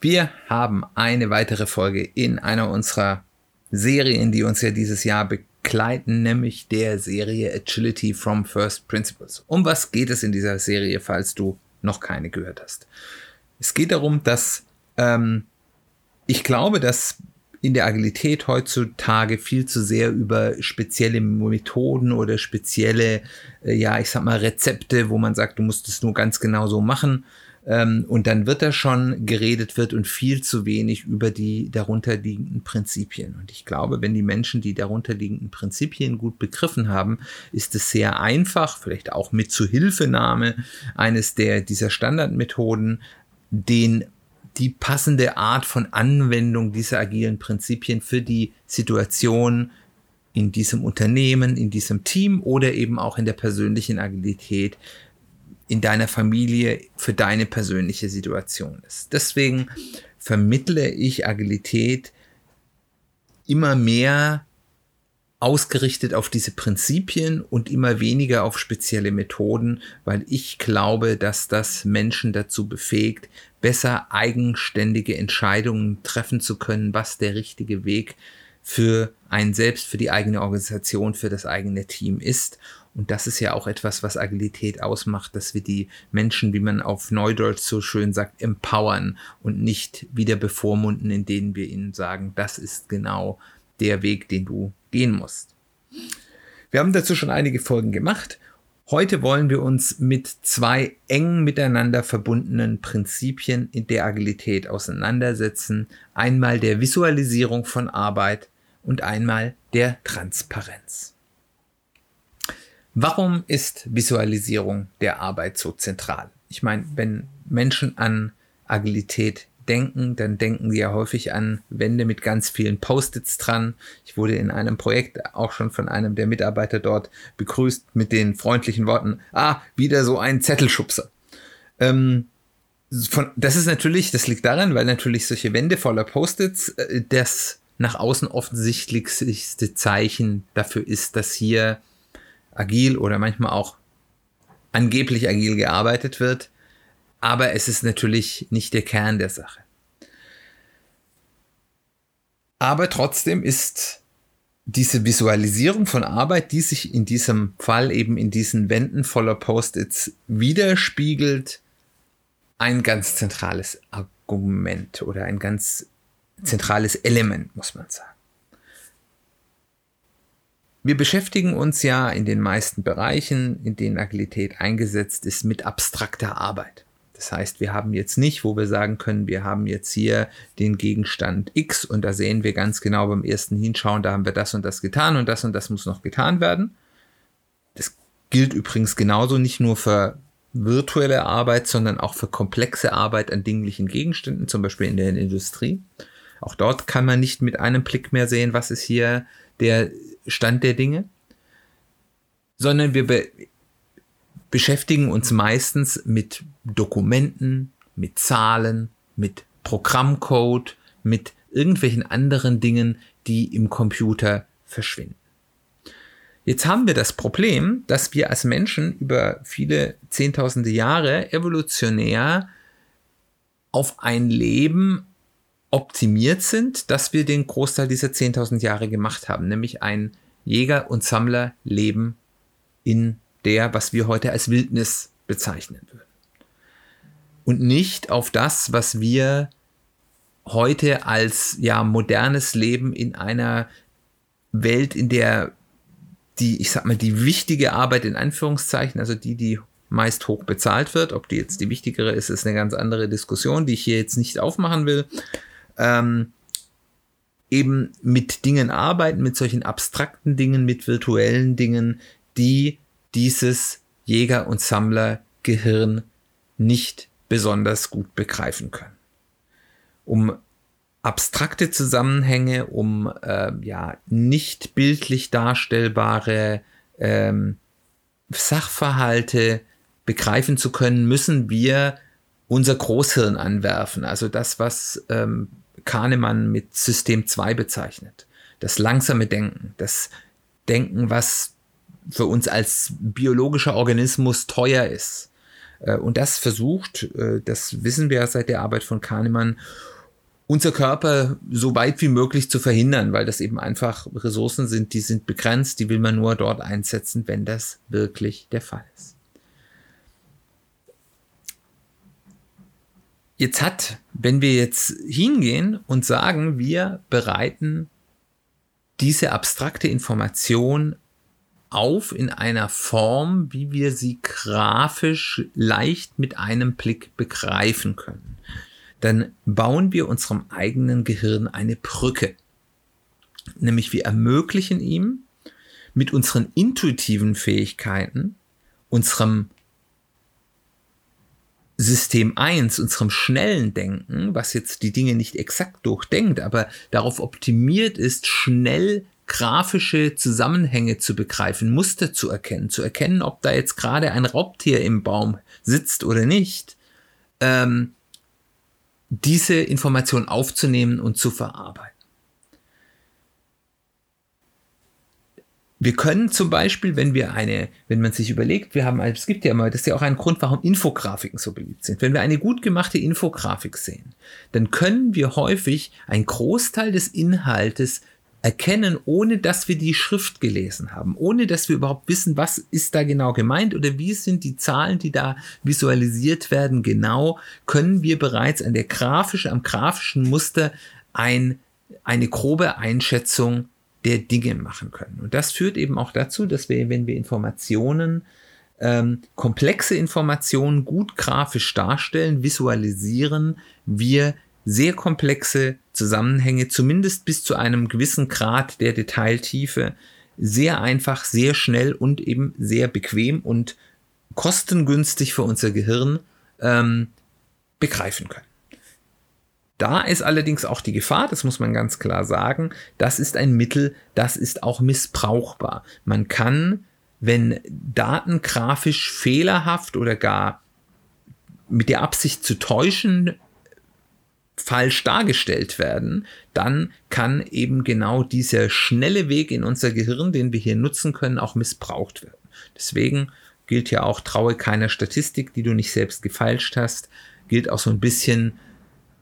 Wir haben eine weitere Folge in einer unserer Serien, die uns ja dieses Jahr begleiten, nämlich der Serie Agility from First Principles. Um was geht es in dieser Serie, falls du noch keine gehört hast? Es geht darum, dass ähm, ich glaube, dass in der Agilität heutzutage viel zu sehr über spezielle Methoden oder spezielle, äh, ja, ich sag mal, Rezepte, wo man sagt, du musst es nur ganz genau so machen. Ähm, und dann wird da schon geredet wird und viel zu wenig über die darunterliegenden Prinzipien. Und ich glaube, wenn die Menschen die darunterliegenden Prinzipien gut begriffen haben, ist es sehr einfach, vielleicht auch mit Zuhilfenahme eines der, dieser Standardmethoden, den die passende Art von Anwendung dieser agilen Prinzipien für die Situation in diesem Unternehmen, in diesem Team oder eben auch in der persönlichen Agilität in deiner Familie für deine persönliche Situation ist. Deswegen vermittle ich Agilität immer mehr ausgerichtet auf diese Prinzipien und immer weniger auf spezielle Methoden, weil ich glaube, dass das Menschen dazu befähigt, besser eigenständige Entscheidungen treffen zu können, was der richtige Weg für einen selbst, für die eigene Organisation, für das eigene Team ist. Und das ist ja auch etwas, was Agilität ausmacht, dass wir die Menschen, wie man auf Neudeutsch so schön sagt, empowern und nicht wieder bevormunden, indem wir ihnen sagen, das ist genau der Weg, den du gehen musst. Wir haben dazu schon einige Folgen gemacht. Heute wollen wir uns mit zwei eng miteinander verbundenen Prinzipien in der Agilität auseinandersetzen. Einmal der Visualisierung von Arbeit und einmal der Transparenz. Warum ist Visualisierung der Arbeit so zentral? Ich meine, wenn Menschen an Agilität denken, dann denken sie ja häufig an Wände mit ganz vielen Post-its dran. Ich wurde in einem Projekt auch schon von einem der Mitarbeiter dort begrüßt mit den freundlichen Worten, ah, wieder so ein Zettelschubser. Ähm, von, das ist natürlich, das liegt daran, weil natürlich solche Wände voller Post-its äh, das nach außen offensichtlichste Zeichen dafür ist, dass hier agil oder manchmal auch angeblich agil gearbeitet wird aber es ist natürlich nicht der Kern der Sache. Aber trotzdem ist diese Visualisierung von Arbeit, die sich in diesem Fall eben in diesen Wänden voller Post-its widerspiegelt, ein ganz zentrales Argument oder ein ganz zentrales Element, muss man sagen. Wir beschäftigen uns ja in den meisten Bereichen, in denen Agilität eingesetzt ist, mit abstrakter Arbeit. Das heißt, wir haben jetzt nicht, wo wir sagen können, wir haben jetzt hier den Gegenstand X und da sehen wir ganz genau beim ersten Hinschauen, da haben wir das und das getan und das und das muss noch getan werden. Das gilt übrigens genauso nicht nur für virtuelle Arbeit, sondern auch für komplexe Arbeit an dinglichen Gegenständen, zum Beispiel in der Industrie. Auch dort kann man nicht mit einem Blick mehr sehen, was ist hier der Stand der Dinge, sondern wir beschäftigen uns meistens mit Dokumenten, mit Zahlen, mit Programmcode, mit irgendwelchen anderen Dingen, die im Computer verschwinden. Jetzt haben wir das Problem, dass wir als Menschen über viele Zehntausende Jahre evolutionär auf ein Leben optimiert sind, dass wir den Großteil dieser 10.000 Jahre gemacht haben, nämlich ein Jäger- und Sammlerleben in der, was wir heute als Wildnis bezeichnen würden. Und nicht auf das, was wir heute als ja modernes Leben in einer Welt, in der die, ich sag mal, die wichtige Arbeit in Anführungszeichen, also die, die meist hoch bezahlt wird, ob die jetzt die wichtigere ist, ist eine ganz andere Diskussion, die ich hier jetzt nicht aufmachen will. Ähm, eben mit Dingen arbeiten, mit solchen abstrakten Dingen, mit virtuellen Dingen, die dieses Jäger- und Sammlergehirn nicht besonders gut begreifen können. um abstrakte Zusammenhänge, um äh, ja nicht bildlich darstellbare ähm, Sachverhalte begreifen zu können, müssen wir unser Großhirn anwerfen. Also das, was ähm, Kahnemann mit System 2 bezeichnet. Das langsame Denken, das Denken, was für uns als biologischer Organismus teuer ist. Äh, und das versucht, äh, das wissen wir seit der Arbeit von Kahnemann, unser Körper so weit wie möglich zu verhindern, weil das eben einfach Ressourcen sind, die sind begrenzt, die will man nur dort einsetzen, wenn das wirklich der Fall ist. Jetzt hat, wenn wir jetzt hingehen und sagen, wir bereiten diese abstrakte Information auf in einer Form, wie wir sie grafisch leicht mit einem Blick begreifen können, dann bauen wir unserem eigenen Gehirn eine Brücke. Nämlich wir ermöglichen ihm mit unseren intuitiven Fähigkeiten, unserem System 1, unserem schnellen Denken, was jetzt die Dinge nicht exakt durchdenkt, aber darauf optimiert ist, schnell grafische Zusammenhänge zu begreifen, Muster zu erkennen, zu erkennen, ob da jetzt gerade ein Raubtier im Baum sitzt oder nicht, ähm, diese Information aufzunehmen und zu verarbeiten. Wir können zum Beispiel, wenn wir eine, wenn man sich überlegt, wir haben, es gibt ja immer, das ist ja auch ein Grund, warum Infografiken so beliebt sind. Wenn wir eine gut gemachte Infografik sehen, dann können wir häufig einen Großteil des Inhaltes erkennen, ohne dass wir die Schrift gelesen haben, ohne dass wir überhaupt wissen, was ist da genau gemeint oder wie sind die Zahlen, die da visualisiert werden, genau, können wir bereits an der grafischen, am grafischen Muster ein, eine grobe Einschätzung der Dinge machen können. Und das führt eben auch dazu, dass wir, wenn wir Informationen, ähm, komplexe Informationen gut grafisch darstellen, visualisieren, wir sehr komplexe Zusammenhänge, zumindest bis zu einem gewissen Grad der Detailtiefe, sehr einfach, sehr schnell und eben sehr bequem und kostengünstig für unser Gehirn ähm, begreifen können. Da ist allerdings auch die Gefahr, das muss man ganz klar sagen, das ist ein Mittel, das ist auch missbrauchbar. Man kann, wenn Daten grafisch fehlerhaft oder gar mit der Absicht zu täuschen, falsch dargestellt werden, dann kann eben genau dieser schnelle Weg in unser Gehirn, den wir hier nutzen können, auch missbraucht werden. Deswegen gilt ja auch, traue keiner Statistik, die du nicht selbst gefeilscht hast, gilt auch so ein bisschen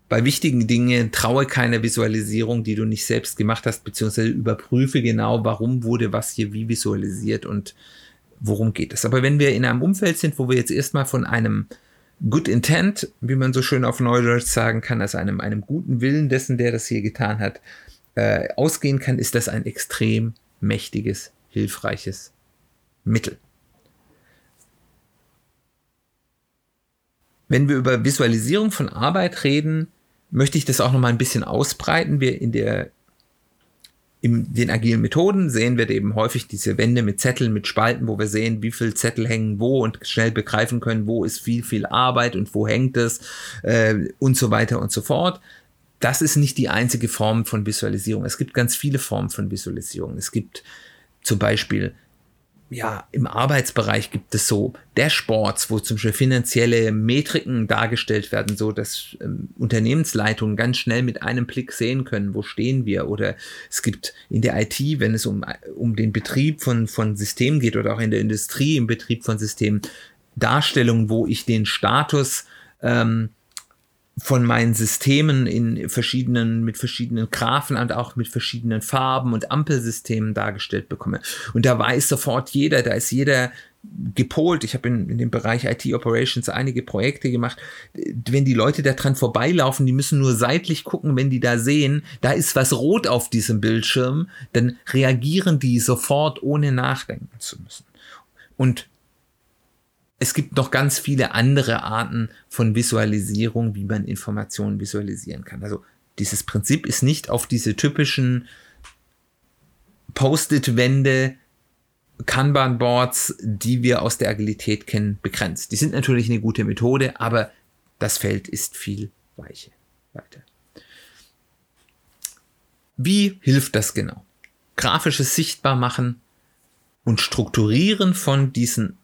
bei wichtigen Dingen traue keine Visualisierung, die du nicht selbst gemacht hast, beziehungsweise überprüfe genau, warum wurde was hier wie visualisiert und worum geht es. Aber wenn wir in einem Umfeld sind, wo wir jetzt erstmal von einem Good Intent, wie man so schön auf Neudeutsch sagen kann, also einem, einem guten Willen dessen, der das hier getan hat, äh, ausgehen kann, ist das ein extrem mächtiges, hilfreiches Mittel. Wenn wir über Visualisierung von Arbeit reden, möchte ich das auch noch mal ein bisschen ausbreiten. Wir in der in den agilen Methoden sehen wir eben häufig diese Wände mit Zetteln, mit Spalten, wo wir sehen, wie viele Zettel hängen wo und schnell begreifen können, wo ist viel, viel Arbeit und wo hängt es äh, und so weiter und so fort. Das ist nicht die einzige Form von Visualisierung. Es gibt ganz viele Formen von Visualisierung. Es gibt zum Beispiel ja, im Arbeitsbereich gibt es so Dashboards, wo zum Beispiel finanzielle Metriken dargestellt werden, so dass ähm, Unternehmensleitungen ganz schnell mit einem Blick sehen können, wo stehen wir. Oder es gibt in der IT, wenn es um, um den Betrieb von, von Systemen geht oder auch in der Industrie im Betrieb von Systemen, Darstellungen, wo ich den Status ähm, von meinen Systemen in verschiedenen, mit verschiedenen Graphen und auch mit verschiedenen Farben und Ampelsystemen dargestellt bekomme. Und da weiß sofort jeder, da ist jeder gepolt. Ich habe in, in dem Bereich IT Operations einige Projekte gemacht. Wenn die Leute da dran vorbeilaufen, die müssen nur seitlich gucken, wenn die da sehen, da ist was rot auf diesem Bildschirm, dann reagieren die sofort, ohne nachdenken zu müssen. Und es gibt noch ganz viele andere Arten von Visualisierung, wie man Informationen visualisieren kann. Also dieses Prinzip ist nicht auf diese typischen Post-it-Wände, Kanban-Boards, die wir aus der Agilität kennen, begrenzt. Die sind natürlich eine gute Methode, aber das Feld ist viel weicher. Weiter. Wie hilft das genau? Grafisches Sichtbarmachen und Strukturieren von diesen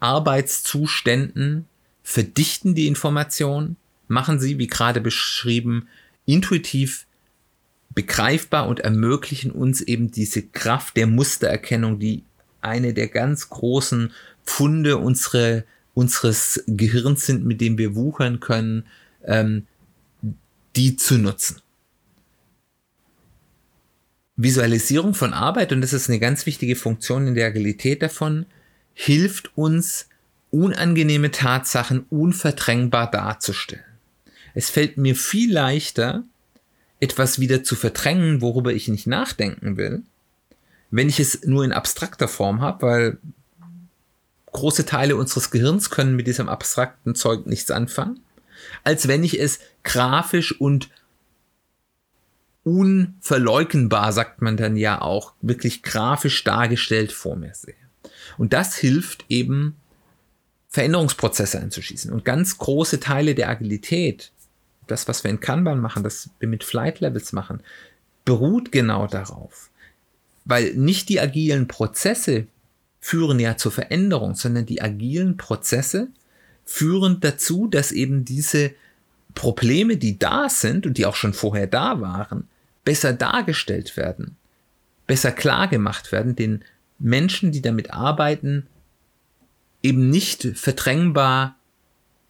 Arbeitszuständen verdichten die Information, machen sie, wie gerade beschrieben, intuitiv begreifbar und ermöglichen uns eben diese Kraft der Mustererkennung, die eine der ganz großen Pfunde unsere, unseres Gehirns sind, mit dem wir wuchern können, ähm, die zu nutzen. Visualisierung von Arbeit, und das ist eine ganz wichtige Funktion in der Agilität davon, hilft uns, unangenehme Tatsachen unverdrängbar darzustellen. Es fällt mir viel leichter, etwas wieder zu verdrängen, worüber ich nicht nachdenken will, wenn ich es nur in abstrakter Form habe, weil große Teile unseres Gehirns können mit diesem abstrakten Zeug nichts anfangen, als wenn ich es grafisch und unverleugnbar, sagt man dann ja auch, wirklich grafisch dargestellt vor mir sehe. Und das hilft eben, Veränderungsprozesse einzuschießen. Und ganz große Teile der Agilität, das, was wir in Kanban machen, das wir mit Flight Levels machen, beruht genau darauf. Weil nicht die agilen Prozesse führen ja zur Veränderung, sondern die agilen Prozesse führen dazu, dass eben diese Probleme, die da sind und die auch schon vorher da waren, besser dargestellt werden, besser klar gemacht werden, den Menschen, die damit arbeiten, eben nicht verdrängbar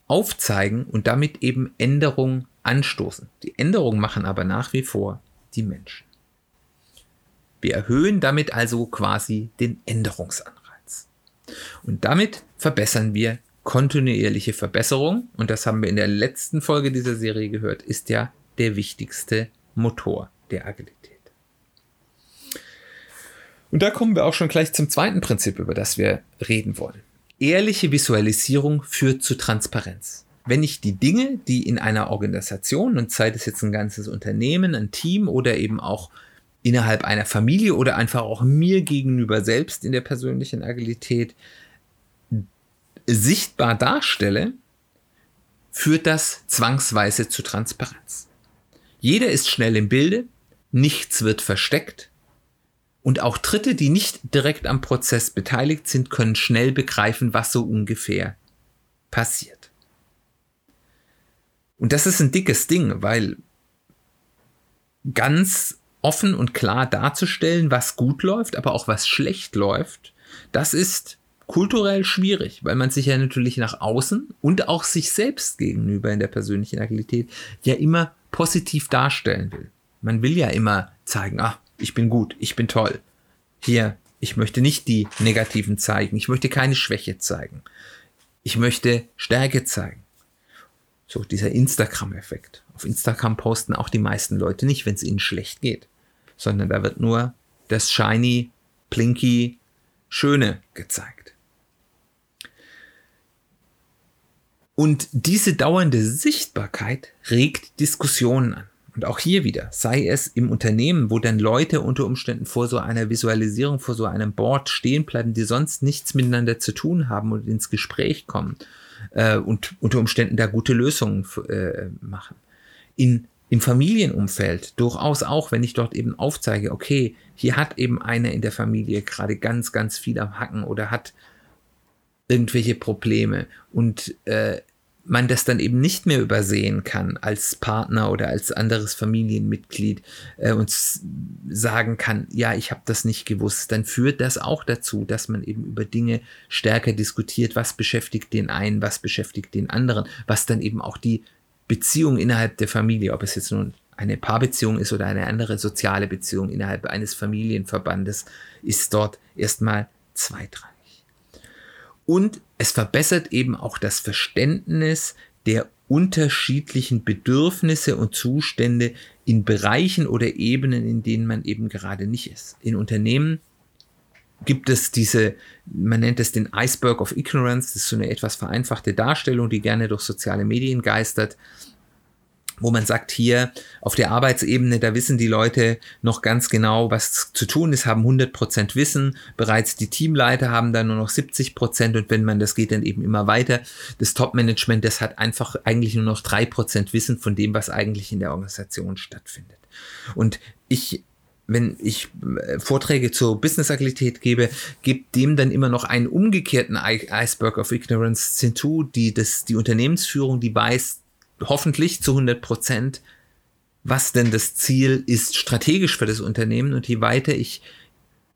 aufzeigen und damit eben Änderungen anstoßen. Die Änderungen machen aber nach wie vor die Menschen. Wir erhöhen damit also quasi den Änderungsanreiz. Und damit verbessern wir kontinuierliche Verbesserung. Und das haben wir in der letzten Folge dieser Serie gehört, ist ja der wichtigste Motor der Agilität. Und da kommen wir auch schon gleich zum zweiten Prinzip, über das wir reden wollen. Ehrliche Visualisierung führt zu Transparenz. Wenn ich die Dinge, die in einer Organisation, und sei es jetzt ein ganzes Unternehmen, ein Team oder eben auch innerhalb einer Familie oder einfach auch mir gegenüber selbst in der persönlichen Agilität sichtbar darstelle, führt das zwangsweise zu Transparenz. Jeder ist schnell im Bilde, nichts wird versteckt und auch Dritte, die nicht direkt am Prozess beteiligt sind, können schnell begreifen, was so ungefähr passiert. Und das ist ein dickes Ding, weil ganz offen und klar darzustellen, was gut läuft, aber auch was schlecht läuft, das ist kulturell schwierig, weil man sich ja natürlich nach außen und auch sich selbst gegenüber in der persönlichen Agilität ja immer positiv darstellen will. Man will ja immer zeigen, ach, ich bin gut, ich bin toll. Hier, ich möchte nicht die negativen zeigen, ich möchte keine Schwäche zeigen. Ich möchte Stärke zeigen. So dieser Instagram-Effekt. Auf Instagram posten auch die meisten Leute nicht, wenn es ihnen schlecht geht, sondern da wird nur das shiny, plinky, schöne gezeigt. Und diese dauernde Sichtbarkeit regt Diskussionen an. Und auch hier wieder, sei es im Unternehmen, wo dann Leute unter Umständen vor so einer Visualisierung, vor so einem Board stehen bleiben, die sonst nichts miteinander zu tun haben und ins Gespräch kommen äh, und unter Umständen da gute Lösungen äh, machen. In, Im Familienumfeld durchaus auch, wenn ich dort eben aufzeige, okay, hier hat eben einer in der Familie gerade ganz, ganz viel am Hacken oder hat irgendwelche Probleme und äh, man das dann eben nicht mehr übersehen kann als Partner oder als anderes Familienmitglied äh, und sagen kann, ja, ich habe das nicht gewusst, dann führt das auch dazu, dass man eben über Dinge stärker diskutiert, was beschäftigt den einen, was beschäftigt den anderen, was dann eben auch die Beziehung innerhalb der Familie, ob es jetzt nun eine Paarbeziehung ist oder eine andere soziale Beziehung innerhalb eines Familienverbandes, ist dort erstmal zweitrangig. Und es verbessert eben auch das Verständnis der unterschiedlichen Bedürfnisse und Zustände in Bereichen oder Ebenen, in denen man eben gerade nicht ist. In Unternehmen gibt es diese, man nennt es den Iceberg of Ignorance, das ist so eine etwas vereinfachte Darstellung, die gerne durch soziale Medien geistert wo man sagt, hier auf der Arbeitsebene, da wissen die Leute noch ganz genau, was zu tun ist, haben 100% Wissen, bereits die Teamleiter haben dann nur noch 70% und wenn man das geht dann eben immer weiter, das Top-Management, das hat einfach eigentlich nur noch 3% Wissen von dem, was eigentlich in der Organisation stattfindet. Und ich wenn ich äh, Vorträge zur Business-Agilität gebe, gibt dem dann immer noch einen umgekehrten Iceberg of Ignorance hinzu, die, das, die Unternehmensführung, die weiß hoffentlich zu 100 Prozent, was denn das Ziel ist strategisch für das Unternehmen und je weiter ich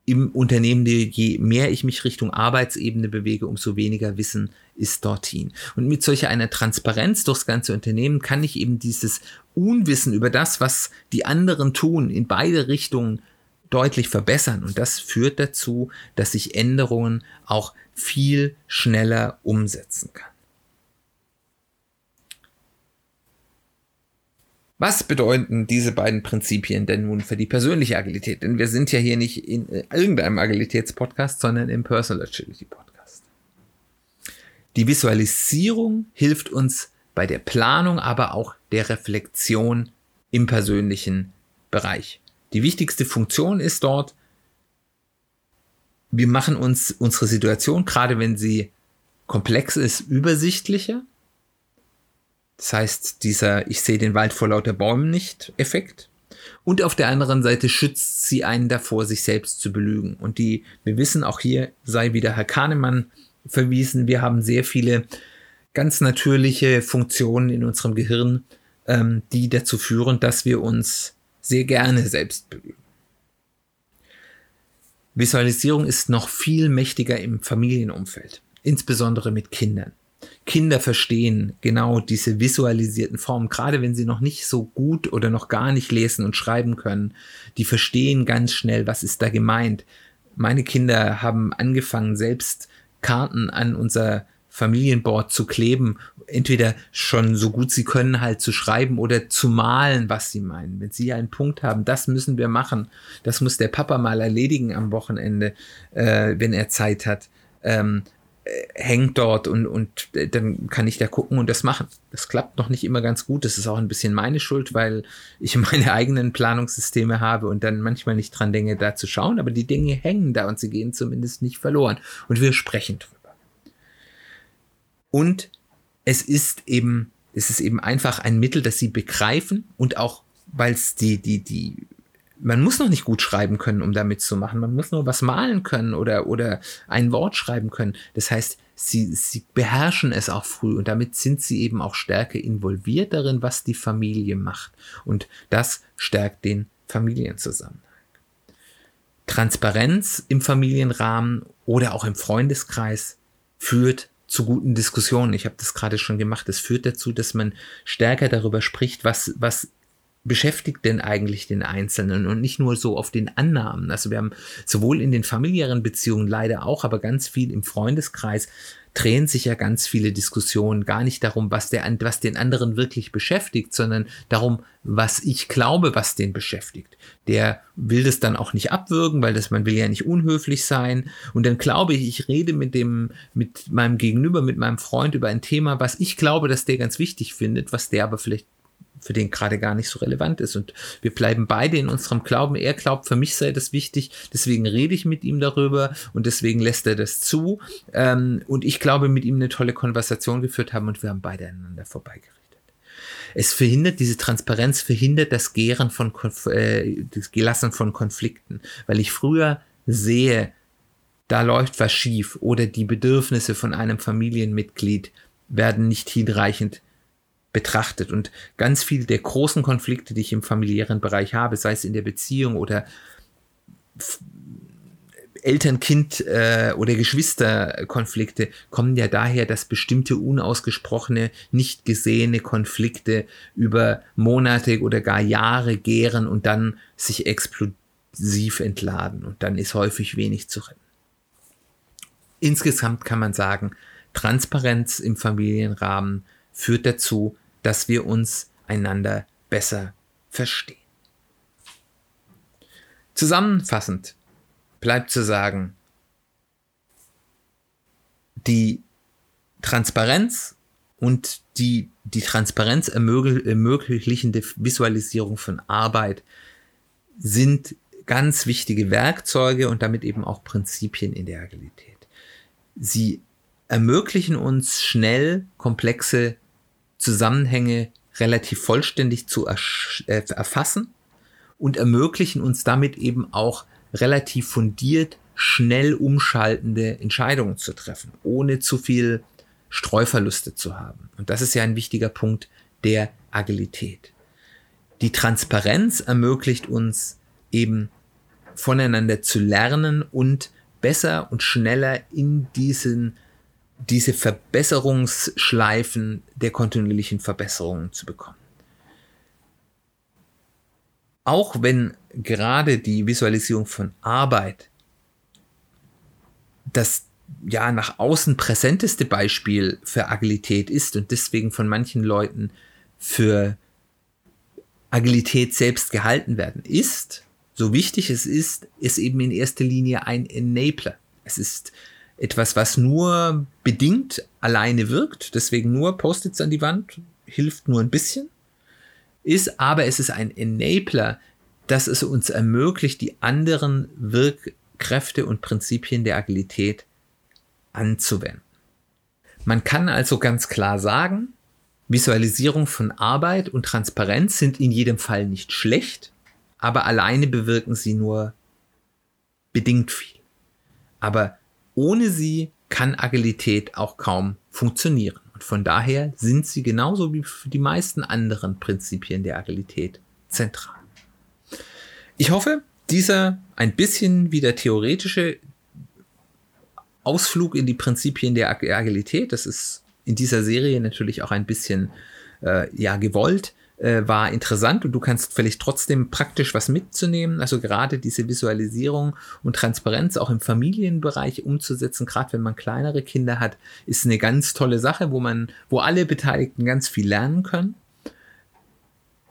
im Unternehmen, je mehr ich mich Richtung Arbeitsebene bewege, umso weniger Wissen ist dorthin. Und mit solcher einer Transparenz durchs ganze Unternehmen kann ich eben dieses Unwissen über das, was die anderen tun, in beide Richtungen deutlich verbessern. Und das führt dazu, dass ich Änderungen auch viel schneller umsetzen kann. Was bedeuten diese beiden Prinzipien denn nun für die persönliche Agilität? Denn wir sind ja hier nicht in irgendeinem Agilitätspodcast, sondern im Personal Agility Podcast. Die Visualisierung hilft uns bei der Planung, aber auch der Reflexion im persönlichen Bereich. Die wichtigste Funktion ist dort, wir machen uns unsere Situation, gerade wenn sie komplex ist, übersichtlicher das heißt, dieser Ich sehe den Wald vor lauter Bäumen nicht Effekt. Und auf der anderen Seite schützt sie einen davor, sich selbst zu belügen. Und die, wir wissen, auch hier sei wieder Herr Kahnemann verwiesen, wir haben sehr viele ganz natürliche Funktionen in unserem Gehirn, ähm, die dazu führen, dass wir uns sehr gerne selbst belügen. Visualisierung ist noch viel mächtiger im Familienumfeld, insbesondere mit Kindern. Kinder verstehen genau diese visualisierten Formen, gerade wenn sie noch nicht so gut oder noch gar nicht lesen und schreiben können. Die verstehen ganz schnell, was ist da gemeint. Meine Kinder haben angefangen, selbst Karten an unser Familienboard zu kleben, entweder schon so gut sie können halt zu schreiben oder zu malen, was sie meinen. Wenn sie einen Punkt haben, das müssen wir machen, das muss der Papa mal erledigen am Wochenende, äh, wenn er Zeit hat. Ähm, äh, hängt dort und, und äh, dann kann ich da gucken und das machen. Das klappt noch nicht immer ganz gut. Das ist auch ein bisschen meine Schuld, weil ich meine eigenen Planungssysteme habe und dann manchmal nicht dran denke, da zu schauen. Aber die Dinge hängen da und sie gehen zumindest nicht verloren. Und wir sprechen drüber. Und es ist eben, es ist eben einfach ein Mittel, das sie begreifen und auch, weil es die, die, die man muss noch nicht gut schreiben können, um damit zu machen. Man muss nur was malen können oder, oder ein Wort schreiben können. Das heißt, sie, sie beherrschen es auch früh und damit sind sie eben auch stärker involviert darin, was die Familie macht. Und das stärkt den Familienzusammenhang. Transparenz im Familienrahmen oder auch im Freundeskreis führt zu guten Diskussionen. Ich habe das gerade schon gemacht. Es führt dazu, dass man stärker darüber spricht, was, was beschäftigt denn eigentlich den Einzelnen und nicht nur so auf den Annahmen. Also wir haben sowohl in den familiären Beziehungen leider auch, aber ganz viel im Freundeskreis drehen sich ja ganz viele Diskussionen gar nicht darum, was, der, was den anderen wirklich beschäftigt, sondern darum, was ich glaube, was den beschäftigt. Der will das dann auch nicht abwürgen, weil das, man will ja nicht unhöflich sein. Und dann glaube ich, ich rede mit dem, mit meinem Gegenüber, mit meinem Freund über ein Thema, was ich glaube, dass der ganz wichtig findet, was der aber vielleicht für den gerade gar nicht so relevant ist. Und wir bleiben beide in unserem Glauben. Er glaubt, für mich sei das wichtig, deswegen rede ich mit ihm darüber und deswegen lässt er das zu. Ähm, und ich glaube, mit ihm eine tolle Konversation geführt haben und wir haben beide aneinander vorbeigerichtet. Es verhindert, diese Transparenz verhindert das Gären von, äh, das Gelassen von Konflikten, weil ich früher sehe, da läuft was schief oder die Bedürfnisse von einem Familienmitglied werden nicht hinreichend betrachtet. Und ganz viele der großen Konflikte, die ich im familiären Bereich habe, sei es in der Beziehung oder Eltern-Kind äh, oder Geschwisterkonflikte kommen ja daher, dass bestimmte unausgesprochene, nicht gesehene Konflikte über Monate oder gar Jahre gären und dann sich explosiv entladen. Und dann ist häufig wenig zu retten. Insgesamt kann man sagen, Transparenz im Familienrahmen führt dazu, dass wir uns einander besser verstehen. Zusammenfassend bleibt zu sagen, die Transparenz und die, die Transparenz ermöglichende Visualisierung von Arbeit sind ganz wichtige Werkzeuge und damit eben auch Prinzipien in der Agilität. Sie ermöglichen uns schnell komplexe Zusammenhänge relativ vollständig zu äh, erfassen und ermöglichen uns damit eben auch relativ fundiert, schnell umschaltende Entscheidungen zu treffen, ohne zu viel Streuverluste zu haben. Und das ist ja ein wichtiger Punkt der Agilität. Die Transparenz ermöglicht uns eben voneinander zu lernen und besser und schneller in diesen, diese Verbesserungsschleifen der kontinuierlichen Verbesserungen zu bekommen. Auch wenn gerade die Visualisierung von Arbeit das ja nach außen präsenteste Beispiel für Agilität ist und deswegen von manchen Leuten für Agilität selbst gehalten werden, ist, so wichtig es ist, ist eben in erster Linie ein Enabler. Es ist etwas, was nur bedingt alleine wirkt, deswegen nur Post-its an die Wand hilft nur ein bisschen, ist aber es ist ein Enabler, dass es uns ermöglicht, die anderen Wirkkräfte und Prinzipien der Agilität anzuwenden. Man kann also ganz klar sagen, Visualisierung von Arbeit und Transparenz sind in jedem Fall nicht schlecht, aber alleine bewirken sie nur bedingt viel. Aber ohne sie kann Agilität auch kaum funktionieren. Und von daher sind sie genauso wie für die meisten anderen Prinzipien der Agilität zentral. Ich hoffe, dieser ein bisschen wie der theoretische Ausflug in die Prinzipien der Agilität, das ist in dieser Serie natürlich auch ein bisschen äh, ja gewollt, äh, war interessant und du kannst vielleicht trotzdem praktisch was mitzunehmen. Also gerade diese Visualisierung und Transparenz auch im Familienbereich umzusetzen, gerade wenn man kleinere Kinder hat, ist eine ganz tolle Sache, wo man, wo alle Beteiligten ganz viel lernen können.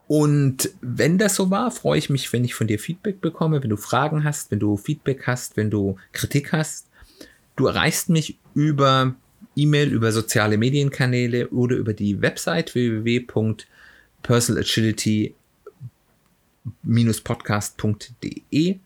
Und wenn das so war, freue ich mich, wenn ich von dir Feedback bekomme, wenn du Fragen hast, wenn du Feedback hast, wenn du Kritik hast. Du erreichst mich über E-Mail, über soziale Medienkanäle oder über die Website www.personalagility-podcast.de.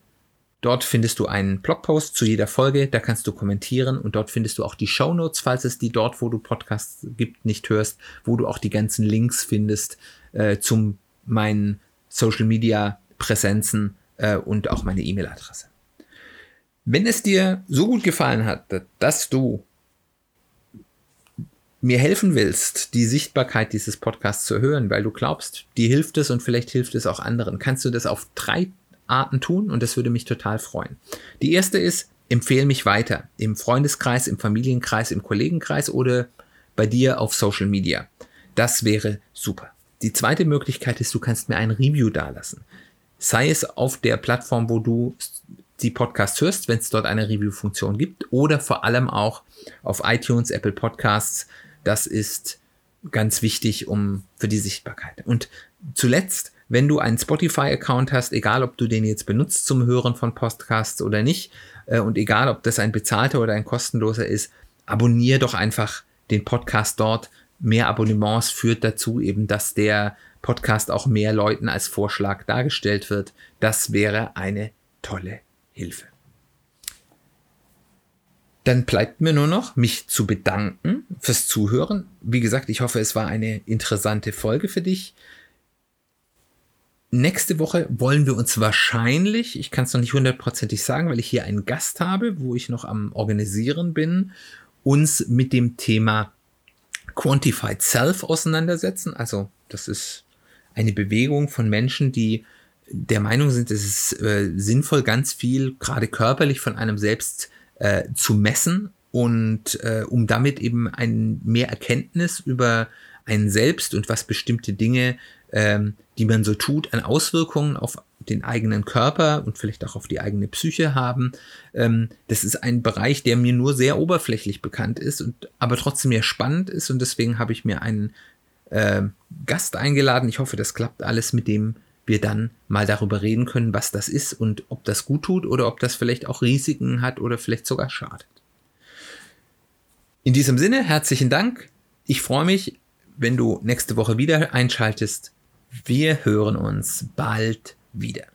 Dort findest du einen Blogpost zu jeder Folge, da kannst du kommentieren und dort findest du auch die Show Notes, falls es die dort, wo du Podcasts gibt, nicht hörst, wo du auch die ganzen Links findest äh, zum meinen Social Media Präsenzen äh, und auch meine E-Mail-Adresse. Wenn es dir so gut gefallen hat, dass du mir helfen willst, die Sichtbarkeit dieses Podcasts zu erhöhen, weil du glaubst, dir hilft es und vielleicht hilft es auch anderen, kannst du das auf drei Arten tun und das würde mich total freuen. Die erste ist, empfehle mich weiter im Freundeskreis, im Familienkreis, im Kollegenkreis oder bei dir auf Social Media. Das wäre super. Die zweite Möglichkeit ist, du kannst mir ein Review dalassen. Sei es auf der Plattform, wo du die Podcasts hörst, wenn es dort eine Review-Funktion gibt, oder vor allem auch auf iTunes, Apple Podcasts. Das ist ganz wichtig um für die Sichtbarkeit. Und zuletzt, wenn du einen Spotify-Account hast, egal ob du den jetzt benutzt zum Hören von Podcasts oder nicht, äh, und egal ob das ein bezahlter oder ein kostenloser ist, abonniere doch einfach den Podcast dort mehr Abonnements führt dazu eben, dass der Podcast auch mehr Leuten als Vorschlag dargestellt wird. Das wäre eine tolle Hilfe. Dann bleibt mir nur noch, mich zu bedanken fürs Zuhören. Wie gesagt, ich hoffe, es war eine interessante Folge für dich. Nächste Woche wollen wir uns wahrscheinlich, ich kann es noch nicht hundertprozentig sagen, weil ich hier einen Gast habe, wo ich noch am Organisieren bin, uns mit dem Thema Quantified Self auseinandersetzen. Also das ist eine Bewegung von Menschen, die der Meinung sind, es ist äh, sinnvoll, ganz viel, gerade körperlich von einem selbst äh, zu messen und äh, um damit eben ein mehr Erkenntnis über einen selbst und was bestimmte Dinge, ähm, die man so tut, an Auswirkungen auf den eigenen Körper und vielleicht auch auf die eigene Psyche haben. Ähm, das ist ein Bereich, der mir nur sehr oberflächlich bekannt ist und aber trotzdem ja spannend ist und deswegen habe ich mir einen äh, Gast eingeladen. Ich hoffe, das klappt alles, mit dem wir dann mal darüber reden können, was das ist und ob das gut tut oder ob das vielleicht auch Risiken hat oder vielleicht sogar schadet. In diesem Sinne, herzlichen Dank. Ich freue mich, wenn du nächste Woche wieder einschaltest. Wir hören uns bald wieder.